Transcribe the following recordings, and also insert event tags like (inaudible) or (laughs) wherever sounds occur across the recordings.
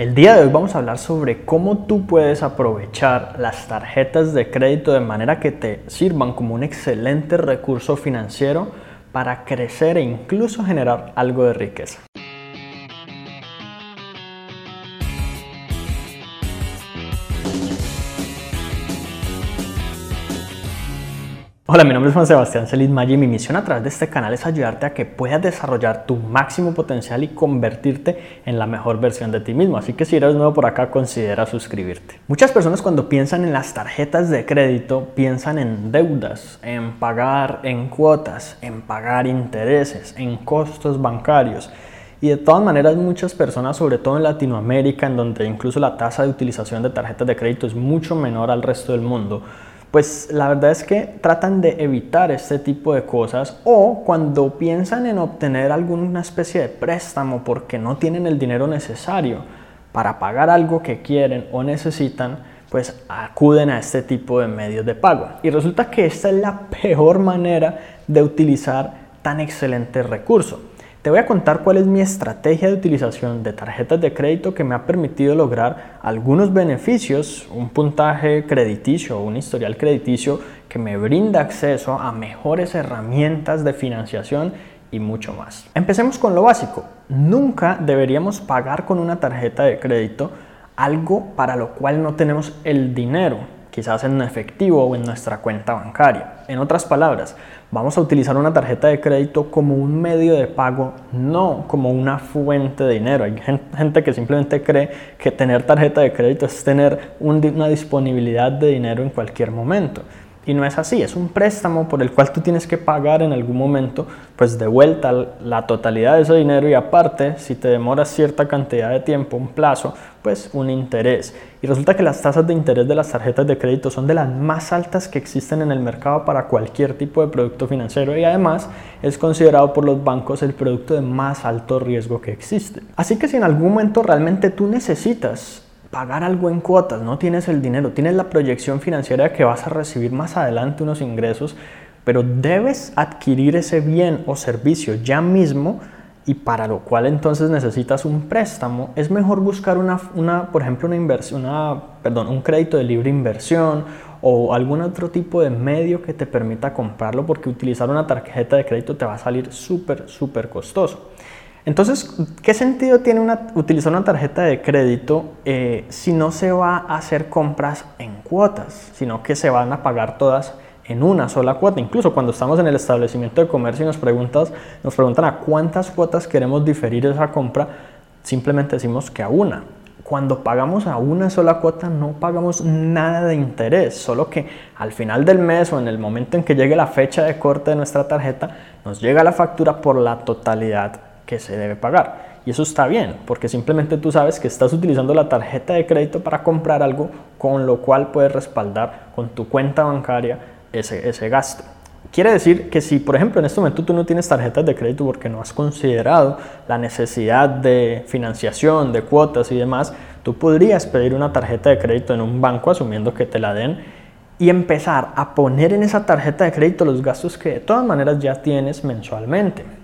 El día de hoy vamos a hablar sobre cómo tú puedes aprovechar las tarjetas de crédito de manera que te sirvan como un excelente recurso financiero para crecer e incluso generar algo de riqueza. Hola, mi nombre es Juan Sebastián Celis Maggi y mi misión a través de este canal es ayudarte a que puedas desarrollar tu máximo potencial y convertirte en la mejor versión de ti mismo. Así que si eres nuevo por acá, considera suscribirte. Muchas personas cuando piensan en las tarjetas de crédito piensan en deudas, en pagar en cuotas, en pagar intereses, en costos bancarios. Y de todas maneras muchas personas, sobre todo en Latinoamérica, en donde incluso la tasa de utilización de tarjetas de crédito es mucho menor al resto del mundo, pues la verdad es que tratan de evitar este tipo de cosas o cuando piensan en obtener alguna especie de préstamo porque no tienen el dinero necesario para pagar algo que quieren o necesitan, pues acuden a este tipo de medios de pago. Y resulta que esta es la (laughs) peor manera de utilizar tan excelente recurso. Te voy a contar cuál es mi estrategia de utilización de tarjetas de crédito que me ha permitido lograr algunos beneficios, un puntaje crediticio o un historial crediticio que me brinda acceso a mejores herramientas de financiación y mucho más. Empecemos con lo básico. Nunca deberíamos pagar con una tarjeta de crédito algo para lo cual no tenemos el dinero quizás en efectivo o en nuestra cuenta bancaria. En otras palabras, vamos a utilizar una tarjeta de crédito como un medio de pago, no como una fuente de dinero. Hay gente que simplemente cree que tener tarjeta de crédito es tener una disponibilidad de dinero en cualquier momento. Y no es así, es un préstamo por el cual tú tienes que pagar en algún momento, pues de vuelta la totalidad de ese dinero y aparte, si te demoras cierta cantidad de tiempo, un plazo, pues un interés. Y resulta que las tasas de interés de las tarjetas de crédito son de las más altas que existen en el mercado para cualquier tipo de producto financiero y además es considerado por los bancos el producto de más alto riesgo que existe. Así que si en algún momento realmente tú necesitas pagar algo en cuotas, no tienes el dinero, tienes la proyección financiera de que vas a recibir más adelante unos ingresos, pero debes adquirir ese bien o servicio ya mismo y para lo cual entonces necesitas un préstamo, es mejor buscar una, una por ejemplo, una inversión, una, perdón, un crédito de libre inversión o algún otro tipo de medio que te permita comprarlo porque utilizar una tarjeta de crédito te va a salir súper, súper costoso. Entonces, ¿qué sentido tiene utilizar una tarjeta de crédito eh, si no se va a hacer compras en cuotas, sino que se van a pagar todas en una sola cuota? Incluso cuando estamos en el establecimiento de comercio y nos, preguntas, nos preguntan a cuántas cuotas queremos diferir esa compra, simplemente decimos que a una. Cuando pagamos a una sola cuota no pagamos nada de interés, solo que al final del mes o en el momento en que llegue la fecha de corte de nuestra tarjeta, nos llega la factura por la totalidad que se debe pagar. Y eso está bien, porque simplemente tú sabes que estás utilizando la tarjeta de crédito para comprar algo con lo cual puedes respaldar con tu cuenta bancaria ese, ese gasto. Quiere decir que si, por ejemplo, en este momento tú no tienes tarjetas de crédito porque no has considerado la necesidad de financiación, de cuotas y demás, tú podrías pedir una tarjeta de crédito en un banco asumiendo que te la den y empezar a poner en esa tarjeta de crédito los gastos que de todas maneras ya tienes mensualmente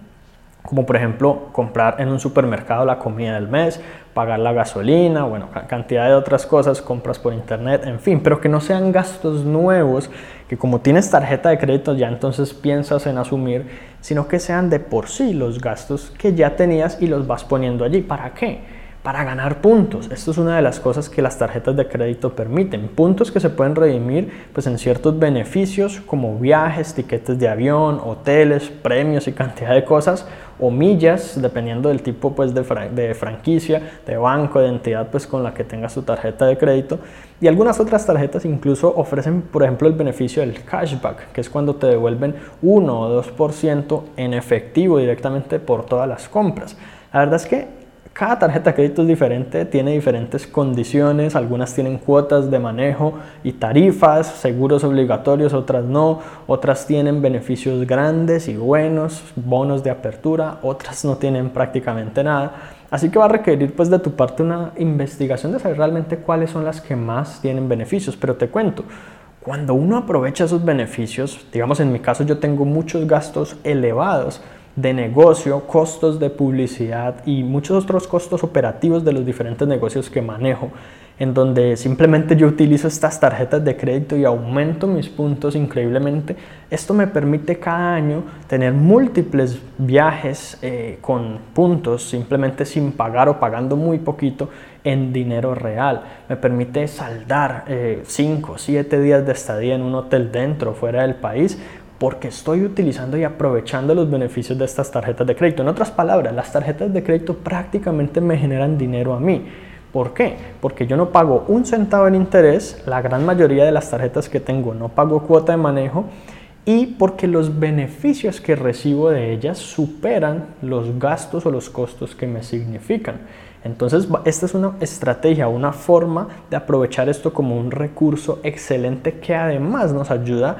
como por ejemplo comprar en un supermercado la comida del mes, pagar la gasolina, bueno, cantidad de otras cosas, compras por internet, en fin, pero que no sean gastos nuevos, que como tienes tarjeta de crédito ya entonces piensas en asumir, sino que sean de por sí los gastos que ya tenías y los vas poniendo allí. ¿Para qué? Para ganar puntos. Esto es una de las cosas que las tarjetas de crédito permiten. Puntos que se pueden redimir pues, en ciertos beneficios como viajes, tiquetes de avión, hoteles, premios y cantidad de cosas o millas, dependiendo del tipo pues, de, franquicia, de banco, de entidad pues, con la que tengas tu tarjeta de crédito. Y algunas otras tarjetas incluso ofrecen, por ejemplo, el beneficio del cashback, que es cuando te devuelven 1 o 2% en efectivo directamente por todas las compras. La verdad es que cada tarjeta de crédito es diferente, tiene diferentes condiciones, algunas tienen cuotas de manejo y tarifas, seguros obligatorios, otras no, otras tienen beneficios grandes y buenos, bonos de apertura, otras no tienen prácticamente nada. Así que va a requerir pues de tu parte una investigación de saber realmente cuáles son las que más tienen beneficios, pero te cuento, cuando uno aprovecha esos beneficios, digamos en mi caso yo tengo muchos gastos elevados, de negocio, costos de publicidad y muchos otros costos operativos de los diferentes negocios que manejo en donde simplemente yo utilizo estas tarjetas de crédito y aumento mis puntos increíblemente. Esto me permite cada año tener múltiples viajes eh, con puntos, simplemente sin pagar o pagando muy poquito en dinero real. Me permite saldar 5 o 7 días de estadía en un hotel dentro o fuera del país porque estoy utilizando y aprovechando los beneficios de estas tarjetas de crédito. En otras palabras, las tarjetas de crédito prácticamente me generan dinero a mí. ¿Por qué? Porque yo no pago un centavo en interés, la gran mayoría de las tarjetas que tengo no pago cuota de manejo y porque los beneficios que recibo de ellas superan los gastos o los costos que me significan. Entonces, esta es una estrategia, una forma de aprovechar esto como un recurso excelente que además nos ayuda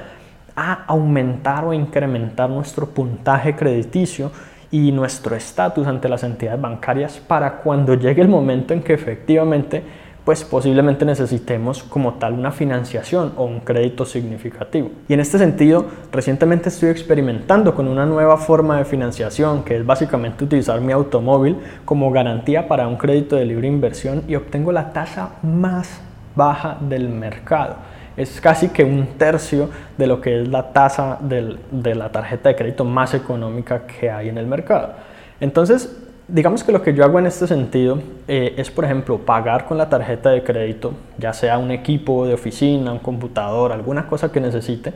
aumentar o incrementar nuestro puntaje crediticio y nuestro estatus ante las entidades bancarias para cuando llegue el momento en que efectivamente pues posiblemente necesitemos como tal una financiación o un crédito significativo. Y en este sentido, recientemente estoy experimentando con una nueva forma de financiación que es básicamente utilizar mi automóvil como garantía para un crédito de libre inversión y obtengo la tasa más baja del mercado es casi que un tercio de lo que es la tasa de la tarjeta de crédito más económica que hay en el mercado. Entonces, digamos que lo que yo hago en este sentido eh, es, por ejemplo, pagar con la tarjeta de crédito, ya sea un equipo de oficina, un computador, alguna cosa que necesite,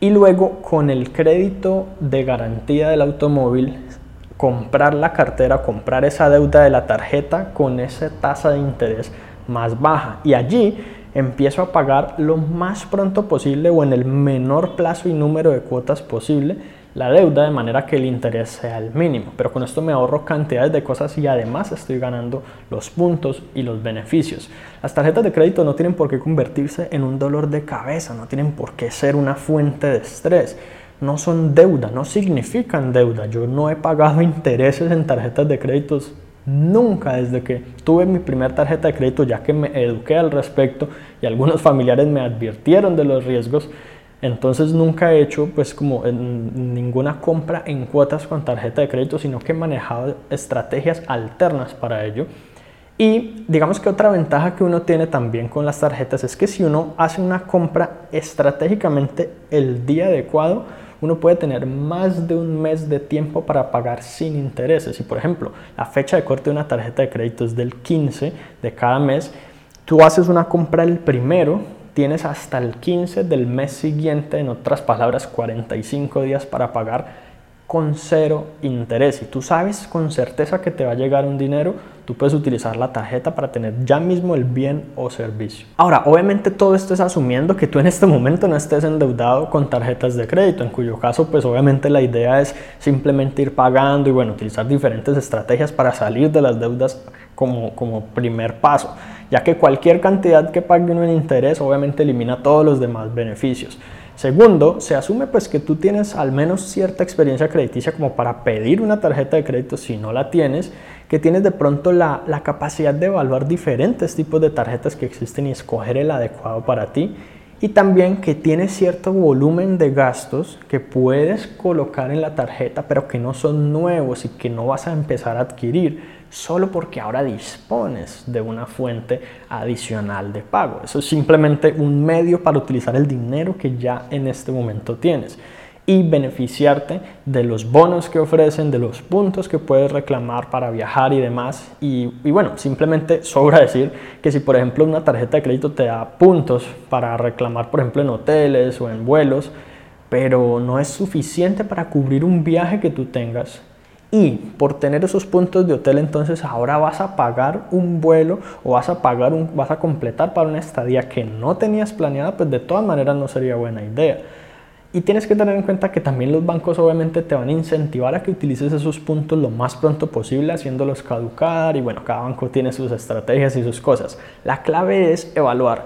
y luego con el crédito de garantía del automóvil comprar la cartera, comprar esa deuda de la tarjeta con esa tasa de interés más baja. Y allí empiezo a pagar lo más pronto posible o en el menor plazo y número de cuotas posible la deuda de manera que el interés sea el mínimo. Pero con esto me ahorro cantidades de cosas y además estoy ganando los puntos y los beneficios. Las tarjetas de crédito no tienen por qué convertirse en un dolor de cabeza, no tienen por qué ser una fuente de estrés. No son deuda, no significan deuda. Yo no he pagado (laughs) intereses en tarjetas de créditos Nunca desde que tuve mi primera tarjeta de crédito, ya que me eduqué al respecto y algunos familiares me advirtieron de los riesgos, entonces nunca he hecho pues como ninguna compra en cuotas con tarjeta de crédito, sino que he manejado estrategias alternas para ello. Y digamos que otra ventaja que uno tiene también con las tarjetas es que si uno hace una compra estratégicamente el día adecuado, uno puede tener más de un mes de tiempo para pagar sin intereses. Y por ejemplo, la fecha de corte de una tarjeta de crédito es del 15 de cada mes. Tú haces una compra el primero, tienes hasta el 15 del mes siguiente, en otras palabras, 45 días para pagar con cero interés. Y tú sabes con certeza que te va a llegar un dinero, tú puedes utilizar la tarjeta para tener ya mismo el bien o servicio. Ahora, obviamente todo esto es asumiendo que tú en este momento no estés endeudado con tarjetas de crédito, en cuyo caso pues obviamente la idea es simplemente ir pagando y bueno, utilizar diferentes estrategias para salir de las deudas como, como primer paso, ya que cualquier cantidad que pague uno en interés obviamente elimina todos los demás beneficios. Segundo, se asume pues que tú tienes al menos cierta experiencia crediticia como para pedir una tarjeta de crédito si no la tienes, que tienes de pronto la, la capacidad de evaluar diferentes tipos de tarjetas que existen y escoger el adecuado para ti y también que tienes cierto volumen de gastos que puedes colocar en la tarjeta pero que no son nuevos y que no vas a empezar a adquirir solo porque ahora dispones de una fuente adicional de pago. Eso es simplemente un medio para utilizar el dinero que ya en este momento tienes y beneficiarte de los bonos que ofrecen, de los puntos que puedes reclamar para viajar y demás. Y, bueno, simplemente (laughs) sobra decir que si por ejemplo una tarjeta de crédito te da puntos para reclamar por ejemplo en hoteles o en vuelos, pero no es suficiente para cubrir un viaje que tú tengas, y por tener esos puntos de hotel entonces ahora vas a pagar un vuelo o vas a pagar un, vas a completar para una estadía que no tenías planeada, pues de todas maneras no sería buena idea. Y tienes que tener en cuenta que también los bancos obviamente te van a incentivar a que utilices esos puntos lo más pronto posible haciéndolos caducar y bueno, cada banco tiene sus estrategias y sus cosas. La clave es evaluar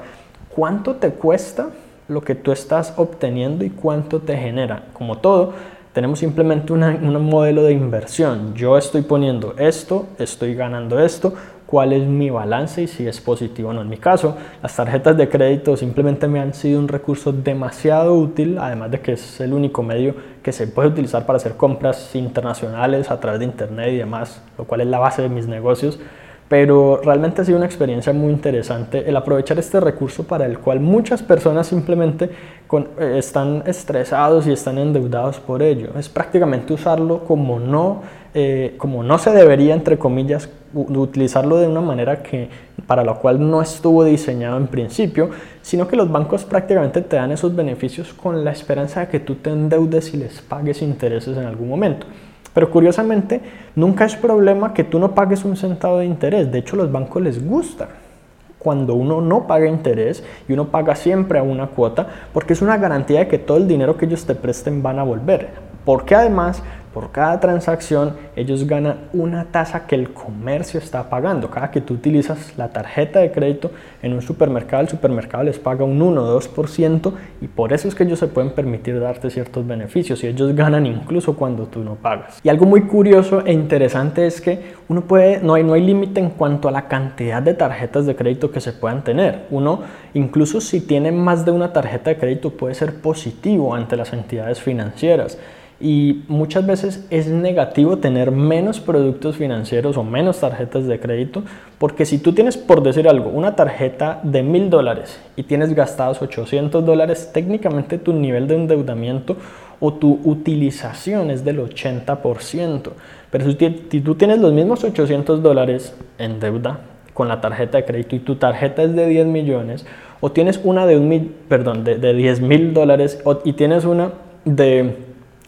cuánto te cuesta lo que tú estás obteniendo y cuánto te genera. Como todo, tenemos simplemente un modelo de inversión. Yo estoy poniendo esto, estoy ganando esto, cuál es mi balance y si es positivo o no. En mi caso, las tarjetas de crédito simplemente me han sido un recurso demasiado útil, además de que es el único medio que se puede utilizar para hacer compras internacionales a través de internet y demás, lo cual es la base de mis negocios pero realmente ha sido una experiencia muy interesante el aprovechar este recurso para el cual muchas personas simplemente eh, están estresados y están endeudados por ello. Es prácticamente usarlo como no, eh, como no se debería, entre comillas, utilizarlo de una manera que, para la cual no estuvo diseñado en principio, sino que los bancos prácticamente te dan esos beneficios con la esperanza de que tú te endeudes y les pagues intereses en algún momento. Pero curiosamente, nunca es problema que tú no pagues un centavo de interés. De hecho, los bancos les gusta cuando uno no paga interés y uno paga siempre a una cuota, porque es una garantía de que todo el dinero que ellos te presten van a volver. Porque además por cada transacción ellos ganan una tasa que el comercio está pagando. Cada que tú utilizas la tarjeta de crédito en un supermercado, el supermercado les paga un 1 o 2% y por eso es que ellos se pueden permitir darte ciertos beneficios y ellos ganan incluso cuando tú no pagas. Y algo muy curioso e interesante es que uno puede, no hay, no hay límite en cuanto a la cantidad de tarjetas de crédito que se puedan tener. Uno, incluso si tiene más de una tarjeta de crédito, puede ser positivo ante las entidades financieras y muchas es negativo tener menos productos financieros o menos tarjetas de crédito porque si tú tienes, por decir algo, una tarjeta de mil dólares y tienes gastados 800 dólares, técnicamente tu nivel de endeudamiento o tu utilización es del 80%. Pero si tú tienes los mismos 800 dólares en deuda con la tarjeta de crédito y tu tarjeta es de 10 millones o tienes una de, un mil, perdón, de, de 10 mil dólares y tienes una de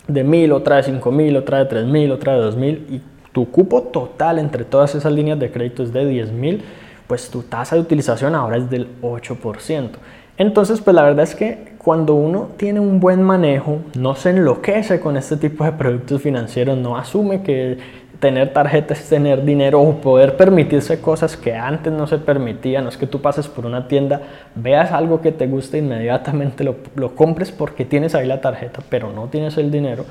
de 1000, otra de 5000, otra de 3000, otra de 2000 y tu cupo total entre todas esas líneas de crédito es de 10000, pues tu tasa de utilización ahora es del 8%. Entonces, pues la verdad es que cuando uno tiene un buen manejo, no se enloquece con este tipo de productos financieros, no asume que tener tarjetas tener dinero o poder permitirse cosas que antes no se permitían. No es que tú pases por una tienda, veas algo que te gusta, inmediatamente lo, lo compres porque tienes ahí la tarjeta, pero no tienes el dinero,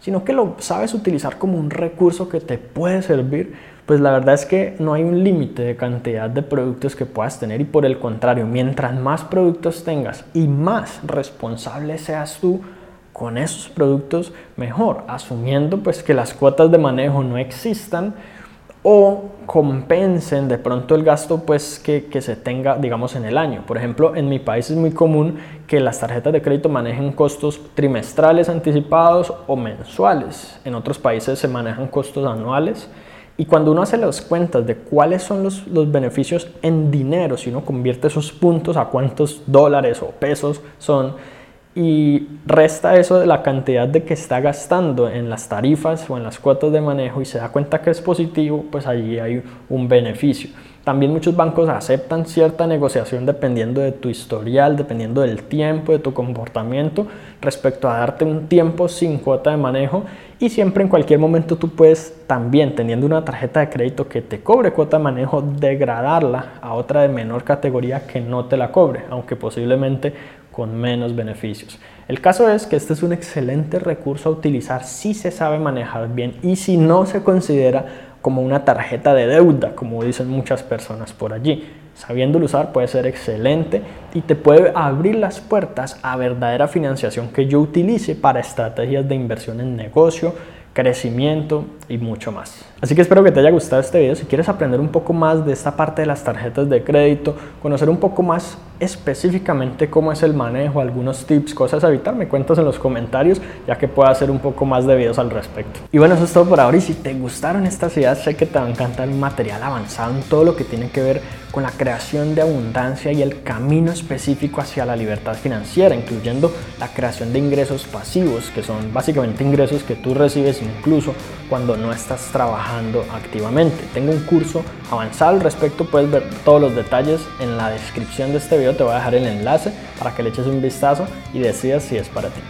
sino que lo sabes utilizar como un recurso que te puede servir. Pues la verdad es que no hay un límite de cantidad de productos que puedas tener y por el contrario, mientras más productos tengas y más responsable seas tú, con esos productos mejor, asumiendo pues que las cuotas de manejo no existan o compensen de pronto el gasto pues que, que, se tenga digamos en el año. Por ejemplo, en mi país es muy común que las tarjetas de crédito manejen costos trimestrales anticipados o mensuales. En otros países se manejan costos anuales. Y cuando uno hace las cuentas de cuáles son los, los beneficios en dinero, si uno convierte esos puntos a cuántos dólares o pesos son, y resta eso de la cantidad de que está gastando en las tarifas o en las cuotas de manejo y se da cuenta que es positivo, pues allí hay un beneficio. También muchos bancos aceptan cierta negociación dependiendo de tu historial, dependiendo del tiempo, de tu comportamiento, respecto a darte un tiempo sin cuota de manejo y siempre en cualquier momento tú puedes también, teniendo una tarjeta de crédito que te cobre cuota de manejo, degradarla a otra de menor categoría que no te la cobre, aunque posiblemente con menos beneficios. El caso es que este es un excelente recurso a utilizar si se sabe manejar bien y si no se considera como una tarjeta de deuda, como dicen muchas personas por allí. Sabiéndolo usar puede ser excelente y te puede abrir las puertas a verdadera financiación que yo utilice para estrategias de inversión en negocio, crecimiento y mucho más. Así que espero que te haya gustado este video. Si quieres aprender un poco más de esta parte de las tarjetas de crédito, conocer un poco más específicamente cómo es el manejo, algunos tips, cosas a evitar, me cuentas en los comentarios, ya que puedo hacer un poco más de videos al respecto. Y bueno, eso es todo por ahora. Y si te gustaron estas ideas, sé que te va a encantar un material avanzado en todo lo que tiene que ver con la creación de abundancia y el camino específico hacia la libertad financiera, incluyendo la creación de ingresos pasivos, que son básicamente ingresos que tú recibes incluso cuando no estás trabajando activamente. Tengo un curso avanzado al respecto, puedes ver todos los detalles en la descripción de este video, te voy a dejar el enlace para que le eches un vistazo y decidas si es para ti.